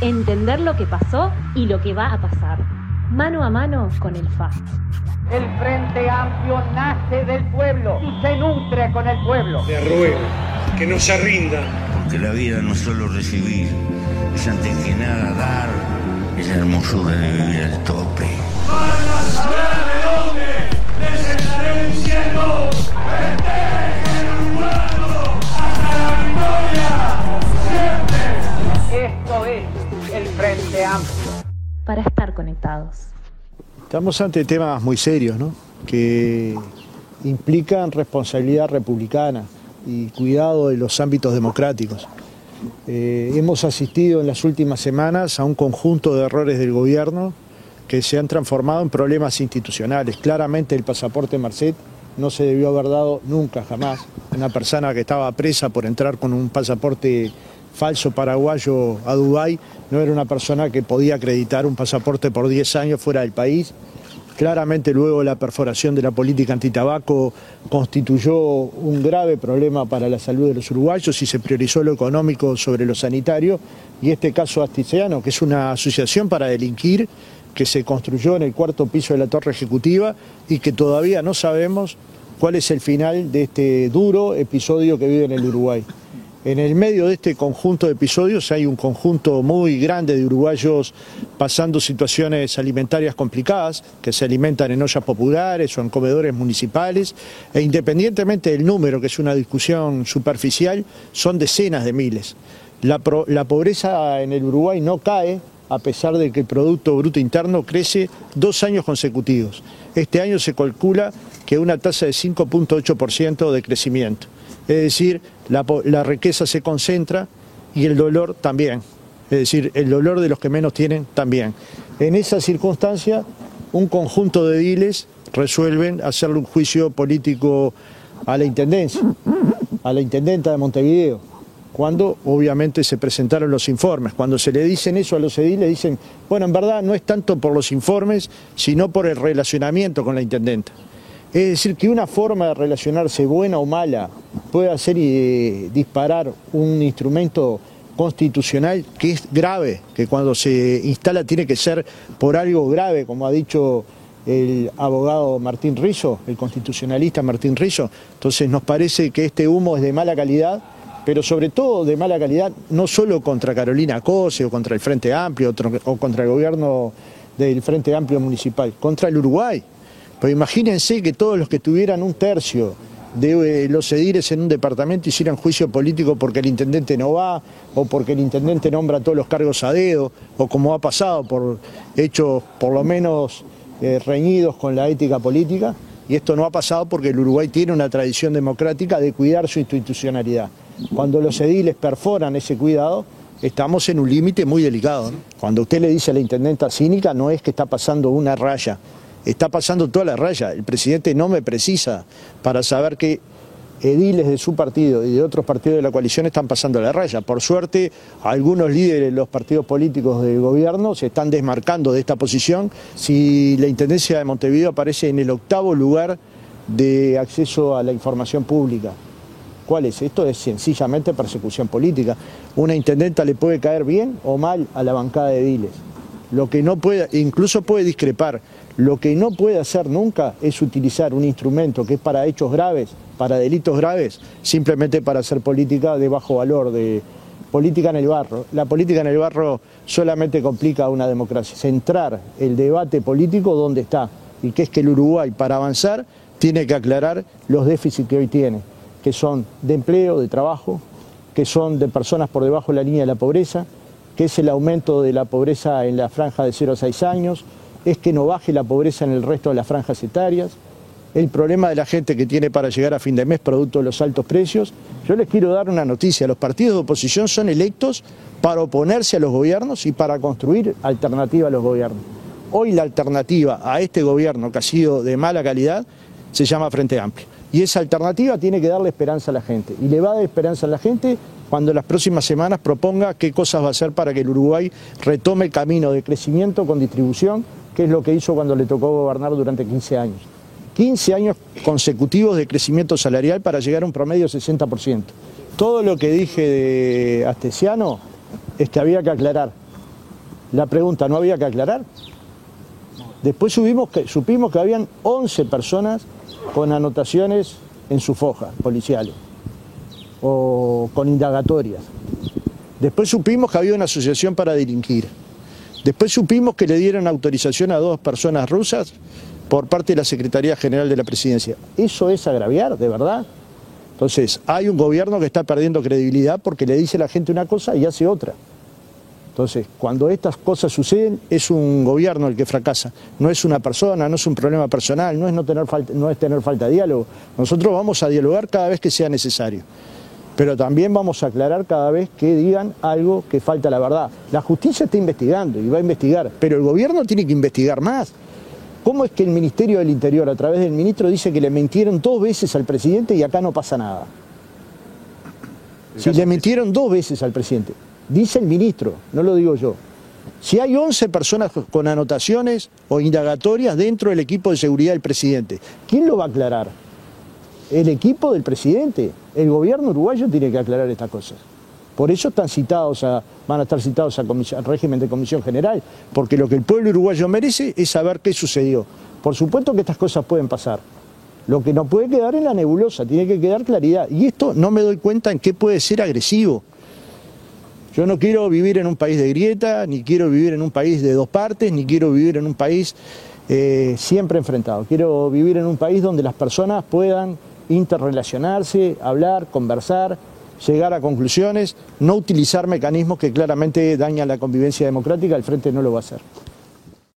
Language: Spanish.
entender lo que pasó y lo que va a pasar, mano a mano con el FA. El Frente Amplio nace del pueblo y se nutre con el pueblo. Le ruego que no se rinda. Porque la vida no es solo recibir, es antes que nada dar, es la hermosura de vivir al tope. Van a saber de dónde les estaré diciendo, festejen Estamos ante temas muy serios, ¿no? Que implican responsabilidad republicana y cuidado de los ámbitos democráticos. Eh, hemos asistido en las últimas semanas a un conjunto de errores del gobierno que se han transformado en problemas institucionales. Claramente el pasaporte Marcet no se debió haber dado nunca, jamás. Una persona que estaba presa por entrar con un pasaporte falso paraguayo a Dubái no era una persona que podía acreditar un pasaporte por 10 años fuera del país. Claramente luego la perforación de la política antitabaco constituyó un grave problema para la salud de los uruguayos y se priorizó lo económico sobre lo sanitario. Y este caso Asticiano, que es una asociación para delinquir, que se construyó en el cuarto piso de la torre ejecutiva y que todavía no sabemos cuál es el final de este duro episodio que vive en el Uruguay. En el medio de este conjunto de episodios hay un conjunto muy grande de uruguayos pasando situaciones alimentarias complicadas, que se alimentan en ollas populares o en comedores municipales, e independientemente del número, que es una discusión superficial, son decenas de miles. La, pobreza en el Uruguay no cae a pesar de que el Producto Bruto Interno crece dos años consecutivos. Este año se calcula que una tasa de 5.8% de crecimiento. Es decir, la, la riqueza se concentra y el dolor también. Es decir, el dolor de los que menos tienen también. En esa circunstancia, un conjunto de diles resuelven hacerle un juicio político a la Intendencia, a la Intendenta de Montevideo, cuando obviamente se presentaron los informes. Cuando se le dicen eso a los ediles, dicen, bueno, en verdad no es tanto por los informes, sino por el relacionamiento con la Intendenta. Es decir, que una forma de relacionarse, buena o mala, puede hacer eh, disparar un instrumento constitucional que es grave, que cuando se instala tiene que ser por algo grave, como ha dicho el abogado Martín Rizzo, el constitucionalista Martín Rizzo. Entonces nos parece que este humo es de mala calidad, pero sobre todo de mala calidad no solo contra Carolina Cose o contra el Frente Amplio o contra el gobierno del Frente Amplio Municipal, contra el Uruguay. Pero imagínense que todos los que tuvieran un tercio de eh, los ediles en un departamento hicieran juicio político porque el intendente no va, o porque el intendente nombra todos los cargos a dedo, o como ha pasado por hechos por lo menos eh, reñidos con la ética política. Y esto no ha pasado porque el Uruguay tiene una tradición democrática de cuidar su institucionalidad. Cuando los ediles perforan ese cuidado, estamos en un límite muy delicado. Cuando usted le dice a la intendenta cínica, no es que está pasando una raya, está pasando toda la raya. El presidente no me precisa para saber que ediles de su partido y de otros partidos de la coalición están pasando la raya. Por suerte, algunos líderes de los partidos políticos del gobierno se están desmarcando de esta posición. Si la Intendencia de Montevideo aparece en el octavo lugar de acceso a la información pública, ¿Cuál es? Esto es sencillamente persecución política. Una intendenta le puede caer bien o mal a la bancada de ediles. Lo que no puede, incluso puede discrepar. Lo que no puede hacer nunca es utilizar un instrumento que es para hechos graves, para delitos graves, simplemente para hacer política de bajo valor, de política en el barro. La política en el barro solamente complica una democracia. Centrar el debate político donde está, y que es que el Uruguay, para avanzar, tiene que aclarar los déficits que hoy tiene que son de empleo, de trabajo, que son de personas por debajo de la línea de la pobreza, que es el aumento de la pobreza en la franja de 0 a 6 años, es que no baje la pobreza en el resto de las franjas etarias, el problema de la gente que tiene para llegar a fin de mes producto de los altos precios. Yo les quiero dar una noticia, los partidos de oposición son electos para oponerse a los gobiernos y para construir alternativa a los gobiernos. Hoy la alternativa a este gobierno que ha sido de mala calidad se llama Frente Amplio. Y esa alternativa tiene que darle esperanza a la gente. Y le va a dar esperanza a la gente cuando las próximas semanas proponga qué cosas va a hacer para que el Uruguay retome el camino de crecimiento con distribución, que es lo que hizo cuando le tocó gobernar durante 15 años. 15 años consecutivos de crecimiento salarial para llegar a un promedio de 60%. Todo lo que dije de Astesiano es que había que aclarar La pregunta, ¿no había que aclarar? Después que, supimos que habían 11 personas con anotaciones en sus fojas policiales o con indagatorias. Después supimos que había una asociación para delinquir. Después supimos que le dieron autorización a dos personas rusas por parte de la Secretaría General de la Presidencia. ¿Eso es agraviar, de verdad? Entonces, hay un gobierno que está perdiendo credibilidad porque le dice a la gente una cosa y hace otra. Entonces, cuando estas cosas suceden, es un gobierno el que fracasa, no es una persona, no es un problema personal, no es, no tener, falta, no es tener falta de diálogo. Nosotros vamos a dialogar cada vez que sea necesario, pero también vamos a aclarar cada vez que digan algo que falta la verdad. La justicia está investigando y va a investigar, pero el gobierno tiene que investigar más. ¿Cómo es que el Ministerio del Interior, a través del ministro, dice que le mintieron dos veces al presidente y acá no pasa nada? Si le mintieron dos veces al presidente. Dice el ministro, no lo digo yo. Si hay 11 personas con anotaciones o indagatorias dentro del equipo de seguridad del presidente, ¿quién lo va a aclarar? El equipo del presidente. El gobierno uruguayo tiene que aclarar estas cosas. Por eso están citados a, van a estar citados al régimen de comisión general, porque lo que el pueblo uruguayo merece es saber qué sucedió. Por supuesto que estas cosas pueden pasar. Lo que no puede quedar en la nebulosa, tiene que quedar claridad. Y esto no me doy cuenta en qué puede ser agresivo. Yo no quiero vivir en un país de grieta, ni quiero vivir en un país de dos partes, ni quiero vivir en un país eh, siempre enfrentado. Quiero vivir en un país donde las personas puedan interrelacionarse, hablar, conversar, llegar a conclusiones, no utilizar mecanismos que claramente dañan la convivencia democrática, el Frente no lo va a hacer.